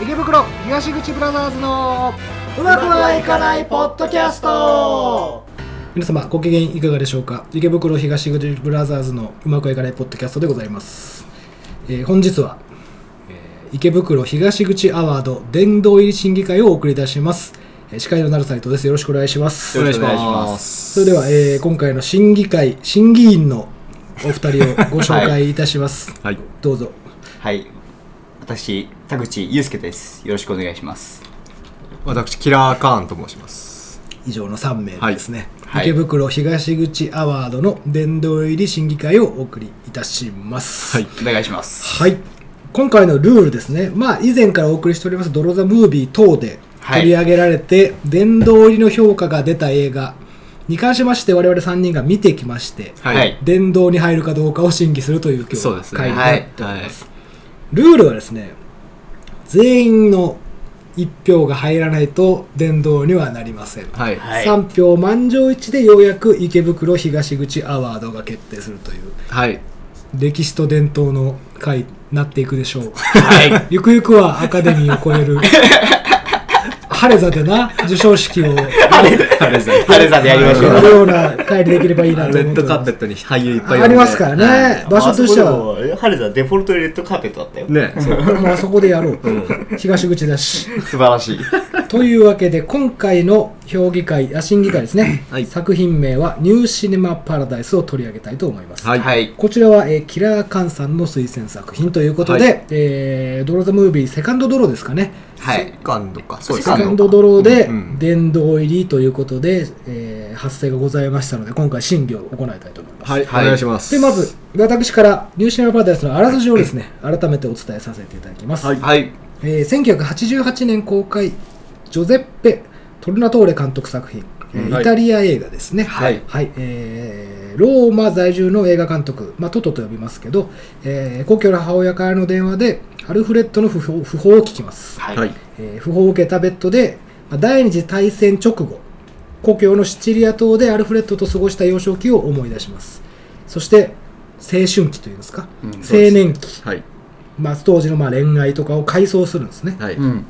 池袋東口ブラザーズのうまくはいかないポッドキャスト。皆様ご機嫌いかがでしょうか？池袋東口ブラザーズのうまくはいかないポッドキャストでございます、えー本日は、えー池袋東口アワード殿堂入り審議会をお送りいたします。えー司会の成斉藤です。よろしくお願いします。よろしくお願いします。それでは、えー今回の審議会審議員のお二人をご紹介いたします、はい。どうぞはい。私、田口祐介です。よろしくお願いします。私、キラーカーンと申します。以上の3名ですね、はい池袋東口アワードの殿堂入り審議会をお送りいたしますはいお願いします。はい今回のルールですねまあ以前からお送りしております「ドロ・ザ・ムービー」等ではい取り上げられて、殿堂入りの評価が出た映画に関しまして我々3人が見てきまして、ははいい。殿堂に入るかどうかを審議するという今日そうですね会になっております、はルールはですね全員の1票が入らないと殿堂にはなりません、はい。はい3票満場一致でようやく池袋東口アワードが決定するというはい。歴史と伝統の会になっていくでしょうはい。ゆくゆくはアカデミーを超える 晴れ座でな授賞式をやあれですね。晴れ座でやりましょう。るような会にできればいいなとレッド思ってますカーペットに俳優いっぱいありますからね、場所としてはは。晴れ座デフォルトレッドカーペットだったよ。ね。まあそこでやろう、東口だし素晴らしい。というわけで今回の評議会あ審議会ですね、はい作品名は「ニューシネマ・パラダイス」を取り上げたいと思います、はい。はい。こちらは、えーキラー・カンさんの推薦作品ということで、はいえードロー・ザ・ムービーセカンドドローですかねはいセ。カンドか。そうセですね。カンドドローでうんうん殿堂入りということで、えー発生がございましたので今回審議を行いたいと思います、はい。はいお願いします。でまず私からニューシネマ・パラダイスのあらすじをですね改めてお伝えさせていただきます、はいはい。えー1988年公開ジョゼッペ・トルナトーレ監督作品、イタリア映画ですね。はい。えーローマ在住の映画監督、まあ、トトと呼びますけど、えー故郷の母親からの電話でアルフレッドの訃報訃報を聞きます、はい。はい。えー訃報を受けたベッドで、まあ第二次大戦直後故郷のシチリア島でアルフレッドと過ごした幼少期を思い出します。そして青春期というんですか、うん。青年期。はい。まあ、当時のまあ恋愛とかを回想するんですね、はい。うん。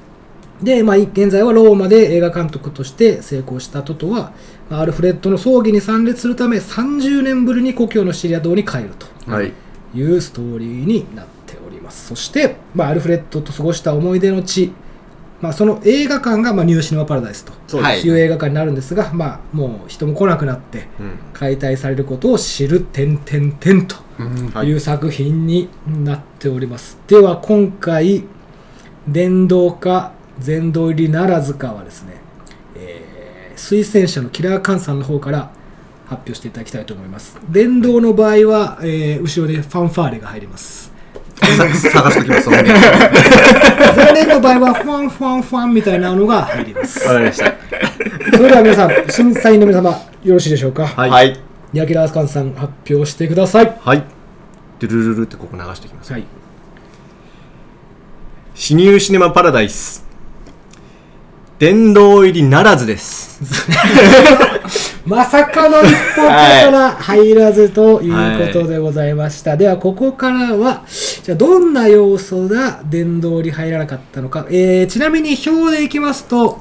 で、まあ、現在はローマで映画監督として成功したトトは、まあアルフレッドの葬儀に参列するため30年ぶりに故郷のシチリア島に帰ると。はい。いうストーリーになっております。そして、まあ、アルフレッドと過ごした思い出の地、まあ、その映画館が、まあ、ニューシネマ・パラダイスとはい。いう映画館になるんですが、まあ、もう人も来なくなってうん。解体されることを知る「点々点」とうん。はい。いう作品になっております、では今回電動か全動入りならずかはですね、えー推薦者のキラーカンさんの方から発表していただきたいと思います電動の場合は、えー後ろでファンファーレが入りますさ 探しときます。ね前年の場合はファンファンファンみたいなのが入りますわかりました。それでは皆さん審査員の皆様よろしいでしょうか、はい。はい。ヤキラーカンさん発表してくださいはい。ドゥルルルルってここ流しておきます。はいシニューシネマパラダイス。殿堂入りならずです。まさかの一歩から入らずということでございました。では、ここからは、じゃあどんな要素が殿堂に入らなかったのか。えーちなみに表でいきますと、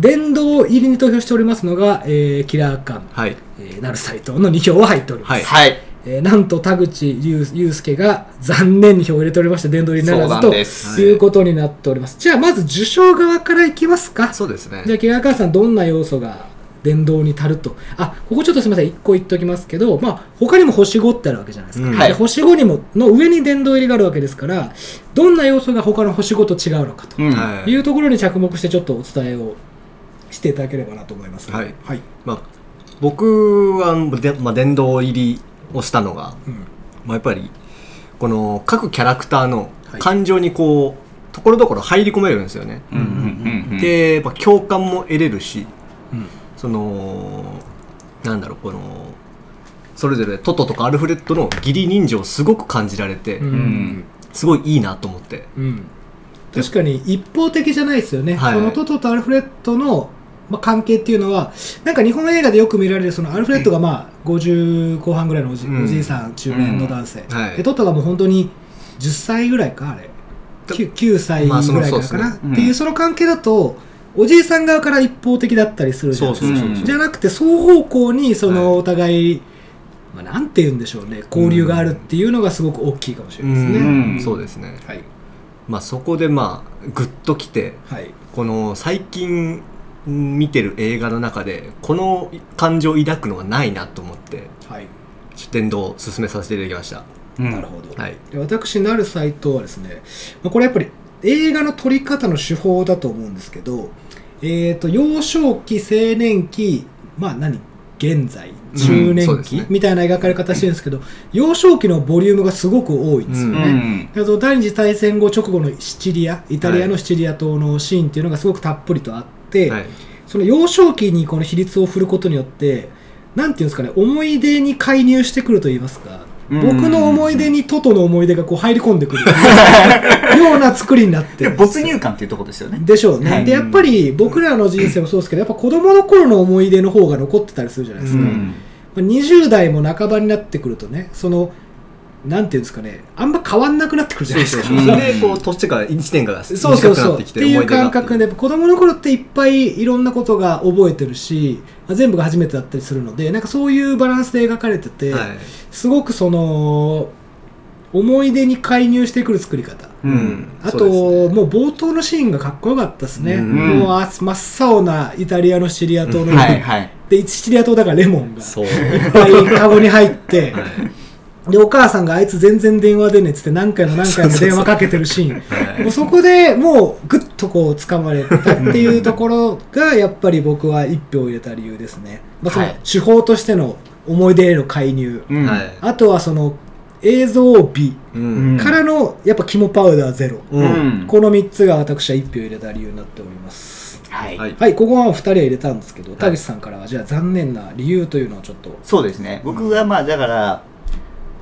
殿堂入りに投票しておりますのが、えーキラーカン、はい。えー、なる斎藤の2票は入っております。はいはい。えーなんと田口祐祐介が残念に票を入れておりまして、殿堂入りならずということになっております。じゃあ、まず受賞側からいきますか。そうですねじ。ゃあ、キラーカーさん、どんな要素が殿堂に足ると。あ、ここちょっとすみません、一個言っておきますけど、まあ、他にも星5ってあるわけじゃないですか。うんはいで星5にも、の上に殿堂入りがあるわけですから、どんな要素が他の星5と違うのかといいうところに着目して、ちょっとお伝えをしていただければなと思います、はいはい。まあ、僕はで、まあ、殿堂入りをしたのが、うん。まあ、やっぱりこの各キャラクターのはい。感情にこうところどころ入り込めるんですよね。でやっぱ共感も得れるしうん。そのなんだろうこのそれぞれトトとかアルフレッドの義理人情をすごく感じられて、うん。うん。すごいいいなと思って。うん。確かに一方的じゃないですよね、はい。このトトとアルフレッドのまあ、関係っていうのはなんか日本映画でよく見られるそのアルフレッドがまあ50後半ぐらいのおじ,、うん。おじいさん中年の男性、はい。でトトがもう本当に10歳ぐらいかあれ。9, 9歳ぐらいかな、そうですね。っていうその関係だとおじいさん側から一方的だったりするじゃないですかじゃなくて双方向にそはいのお互い、まあ、なんて言うんでしょうね。交流があるっていうのがすごく大きいかもしれないですね、うん。そうですね。はい。まあそこでまあグッときてはい。この最近見てる映画の中でこの感情を抱くのはないなと思ってはい。出典堂を進めさせていただきました、うん。なるほど、はい。で私なる斎藤はですね、まあ、これやっぱり映画の撮り方の手法だと思うんですけど、えー、と幼少期青年期まあ何？現在？中年期、ですね。みたいな描かれ方してるんですけど幼少期のボリュームがすごく多いんですようね、んであと第二次大戦後直後のシチリアイタリアのシチリア島のシーンっていうのがすごくたっぷりとあって、はい。その幼少期にこの比率を振ることによってなんていうんですかね思い出に介入してくると言いますかうん。僕の思い出にトトの思い出がこう入り込んでくる。ような作りになって。没入感っていうところですよね。でしょうね、はい。でやっぱり僕らの人生もそうですけどやっぱ子供の頃の思い出の方が残ってたりするじゃないですか、うまあ20代も半ばになってくるとねそのなんていうんですかねあんま変わんなくなってくるじゃないですか。うん。それでこう年が1年がそうそう短くなそうってていうっきて思い出が感覚で子供の頃っていっぱいいろんなことが覚えてるしまあ全部が初めてだったりするのでなんかそういうバランスで描かれてて、はい。すごくその思い出に介入してくる作り方。ううん。んあと、ね。もう冒頭のシーンがかっこよかったですね、うん。もうあ真っ青なイタリアのシチリア島の、はいはい。でシチリア島だからレモンがいっそうぱいカゴに入って、はいでお母さんがあいつ全然電話出ねえっつって何回も何回も電話かけてるシーン。はい。もうそこでもうぐっとこう掴まれたっていうところがやっぱり僕は一票を入れた理由ですね、まあ、そのはい。手法としての思い出への介入、うん。はい。あとはその映像美うん。からのやっぱ肝パウダーゼロ、ううん。んこの3つが私は1票入れた理由になっております。はい。はい。はいここは2人は入れたんですけど田口さんからはじゃあ残念な理由というのをちょっと。そうですね。僕がまあだから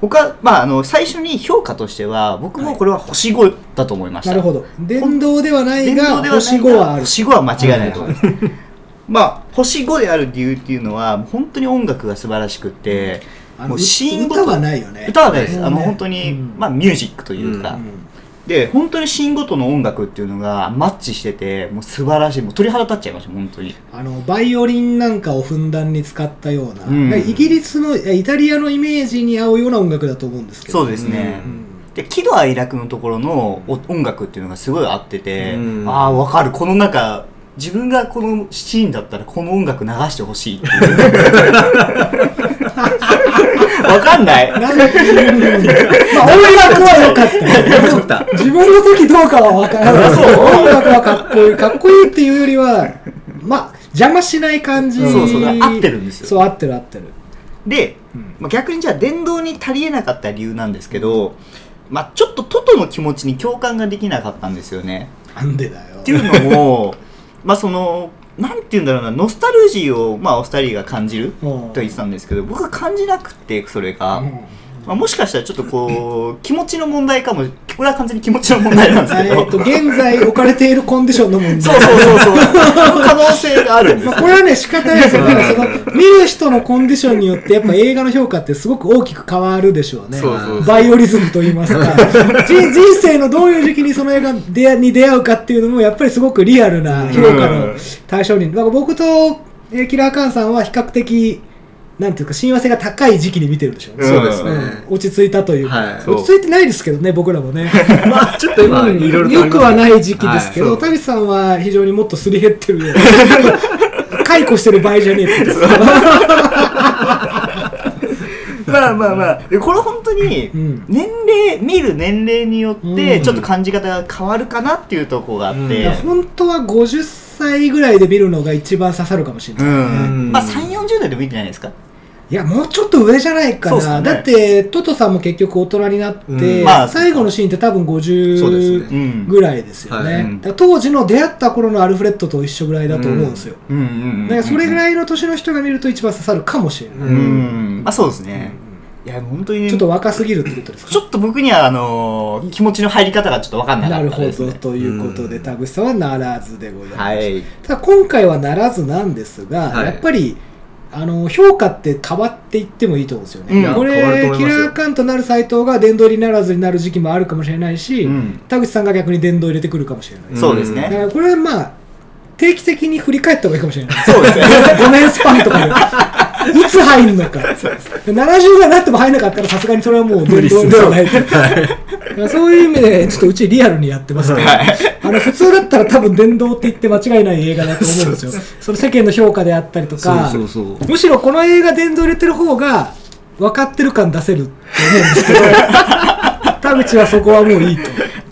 他まああの最初に評価としては僕もこれは星5だと思いました、なるほど。電動ではないが星5はある。星5は間違いないと思います、まあ星5である理由っていうのは本当に音楽が素晴らしくてもうシーンごと歌はないよね。歌はないです、ねあの本当に、うん。まあミュージックというか、うんで本当にシーンごとの音楽っていうのがマッチしててもう素晴らしい。もう鳥肌立っちゃいました本当に。あのバイオリンなんかをふんだんに使ったような、うん。イギリスのイタリアのイメージに合うような音楽だと思うんですけど。そうですね、うん。で喜怒哀楽のところのお音楽っていうのがすごい合ってて、うん。ああ分かる。この中自分がこのシーンだったらこの音楽流してほしいっていう 分かんない。なんまあ音楽は良かった。よかった自分の時どうかは分からない。そう。音楽はかっこいいかっこいいっていうよりはまあ邪魔しない感じ。そうそう。合ってるんですよ。そう合ってる合ってる。で、まあ、逆にじゃあ電動に足りえなかった理由なんですけど、まあ、ちょっとトトの気持ちに共感ができなかったんですよね。なんでだよ。っていうのも まあそのなんて言うんだろうなノスタルジーを、まあ、お二人が感じるうん。と言ってたんですけど僕は感じなくてそれが、うんまあ、もしかしたらちょっとこう気持ちの問題かも。これは完全に気持ちの問題なんですけど。えーと現在置かれているコンディションの問題。そうそうそうそう。可能性があるんです。まあ、よこれはね仕方ないですよ。だからその見る人のコンディションによってやっぱ映画の評価ってすごく大きく変わるでしょうね。そうそうそう。バイオリズムといいますか。人人生のどういう時期にその映画に出会うかっていうのもやっぱりすごくリアルな評価の対象に。だから僕とえーキラーカンさんは比較的なんていうか親和性が高い時期に見てるでしょうね、そうですね。うん落ち着いたというか、はい。落ち着いてないですけどね僕らもね。まあちょっと今うん。いろいろよくはない時期ですけど、はい田口さんは非常にもっとすり減ってるよ 解雇してる場合じゃねえって まあまあまあ。でこれ本当にうん。年齢見る年齢によってうん。ちょっと感じ方が変わるかなっていうところがあって、いや本当は50歳ぐらいで見るのが一番刺さるかもしれうない、ん。まあ3 4 0代でもいいんじゃないですか。いやもうちょっと上じゃないかな、ね。だってトトさんも結局大人になって、うん。まあ最後のシーンって多分そうです50ね。うん。ぐらいですよね、はい。うん。当時の出会った頃のアルフレッドと一緒ぐらいだと思うんですよ、うんうんうんだからそれぐいらいの年の人が見ると一番刺さるかもしれない、うん。まあそうですねいや本当にね。ちょっと若すぎるってことですか？ちょっと僕にはあのー気持ちの入り方がちょっと分かんなかなるほったです、ね、どということでうん。田口さんはならずでございます、はい。ただ今回はならずなんですが、はい。やっぱりあの評価って変わっていってもいいと思うんですよね、うん。これキラーカンとなる斎藤が殿堂入りならずになる時期もあるかもしれないし、うん。田口さんが逆に殿堂入れてくるかもしれない、うんそうですね。だからこれはまあ定期的に振り返った方がいいかもしれない。そうですね。5年スパンとかでいつ入るのか。70ぐらいになっても入らなかったらさすがにそれはもう殿堂ではないだからそういう意味でちょっとうちリアルにやってます。から、あの普通だったら多分殿堂って言って間違いない映画だと思うんですよ。その世間の評価であったりとかむしろこの映画殿堂入れてる方が分かってる感出せると思うんですけど田口はそこはもういいと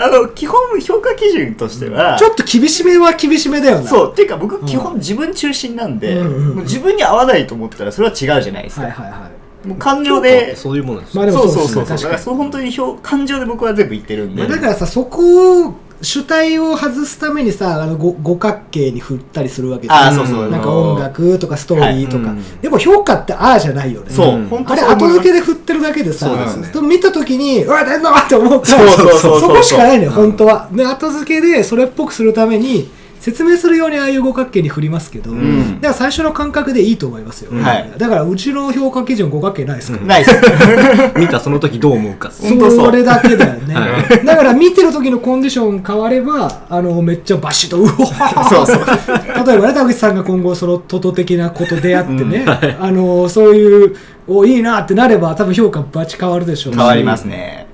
あの基本評価基準としては、ちょっと厳しめは厳しめだよな。そうっていうか僕基本自分中心なんで、自分に合わないと思ったらそれは違うじゃないですか、はいはいはい。もう感情でそういうものですまあでもそうそうそうそうだ確かにからそう本当に表感情で僕は全部言ってるんで、まあ、だからさそこを主体を外すためにさあのご五角形に振ったりするわけじゃん。ああそうそう、なんか音楽とかストーリーとか、はい。うん。でも評価ってああじゃないよね。そう、うん。本当あれ後付けで振ってるだけでさそうですね。見た時にうわ出んの？って思った。そうそうそうそう。そこしかないのよ本当は。で後付けでそれっぽくするために説明するようにああいう五角形に振りますけど、ん。だから最初の感覚でいいと思いますよ、はい。だからうちの評価基準五角形ないです。から、ないです。見たその時どう思うか。そうそれだけだよね、は だから見てる時のコンディション変わればあのめっちゃバシッとうおそうそう。例えばね田口さんが今後そのトト的なこと出会ってね、あのそういうおいいなってなれば多分評価バチ変わるでしょうし。変わりますね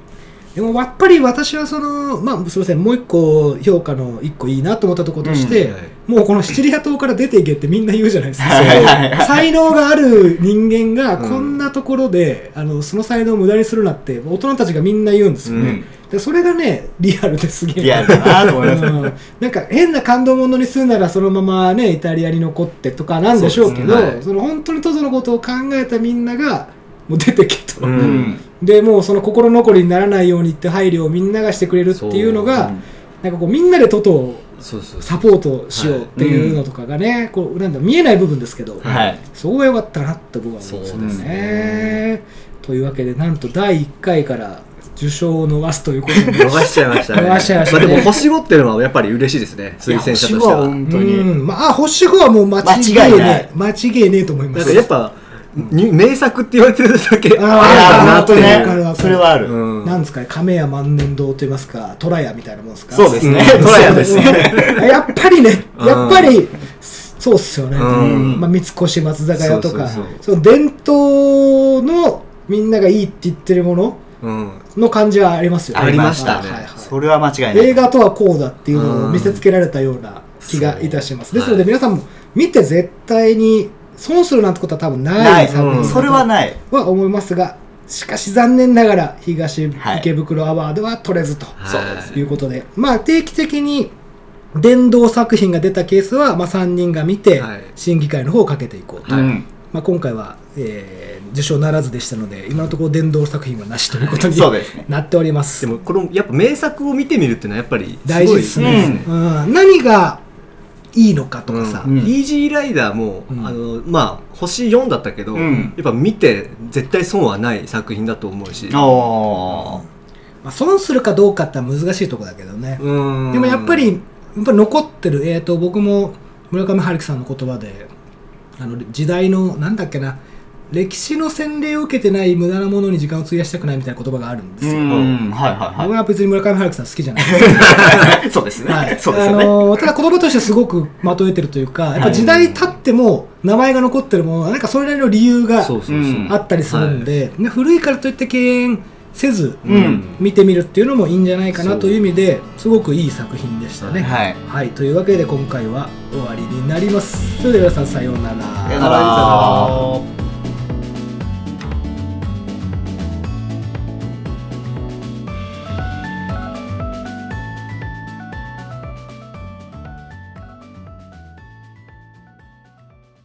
でもやっぱり私はそのまあすみませんもう一個評価の一個いいなと思ったところとして、うん。はいもうこのシチリア島から出ていけってみんな言うじゃないですか、才能がある人間がうん。こんなところで、あのその才能を無駄にするなって大人たちがみんな言うんですよね、でそれがねリアルですげえ。リアルだなと思います。うん。なんか変な感動ものにするならそのままねイタリアに残ってとかなんでしょうけどその本当にトゾのことを考えたみんながもう出てけと、うん。うんでもうその心残りにならないようにって配慮をみんながしてくれるっていうのがそう。うんなんかこうみんなでトトをサポートしようっていうのとかがね、こうなんだ見えない部分ですけど、はい。そこが良かったなって僕は思うんですよそうですね。というわけでなんと第1回から受賞を逃すということで逃しちゃいましたね。逃しちゃいましたね。あ、でも星5っていうのはやっぱり嬉しいですね。推薦者としていや星5はは本当に。うん。まああ星5はもう間違いねい。間違いねえと思います。かやっぱに名作って言われてるだけあーいやあ本当ねわかるわかるそれはある、うん。なんですか？ね亀屋万年堂と言いますか虎屋みたいなもんですか？そうですね。うん。トラヤですね。やっぱりねやっぱりそうっすよね、うん。まあ、三越松坂屋とか。その伝統のみんながいいって言ってるものうん。の感じはありますよね。ありましたね。はいはいはい。それは間違いない。映画とはこうだっていうのを見せつけられたような気がいたします、ですので皆さんも見て絶対に損するなんてことは多分なない。い作品だとそれはない。は思いますがしかし残念ながら東はい。池袋アワードは取れずと、そうい、うことで。まあ定期的に殿堂作品が出たケースは、まあ、3人が見て、はい。審議会の方をかけていこうと、うん。まあ、今回は、えー受賞ならずでしたので今のところ殿堂作品はなしということにそうですね。なっております。でもこのやっぱ名作を見てみるっていうのはやっぱり大事ですね、ううん。何がいいのかとかさ、うん。イージーライダーも、うん。あのまあ星4だったけど、うん。やっぱ見て絶対損はない作品だと思うし。まあ、損するかどうかって難しいところだけどね、うん。でもやっぱりやっぱり残ってる、えー、と僕も村上春樹さんの言葉であの時代のなんだっけな歴史の洗礼を受けてない無駄なものに時間を費やしたくないみたいな言葉があるんですよ、うん。はいはいは僕は別に村上春樹さん好きじゃないです。い そうですね、はい、そうですよね、あのーただ言葉としてすごくまとえてるというかやっぱ時代経っても名前が残ってるものはなんかそれなりの理由があったりするんで、ね古いからといって敬遠せず、うん。見てみるっていうのもいいんじゃないかなという意味ですごくいい作品でしたね。はい。はい、というわけで今回は終わりになります。それでは皆さんさようなら。さようなら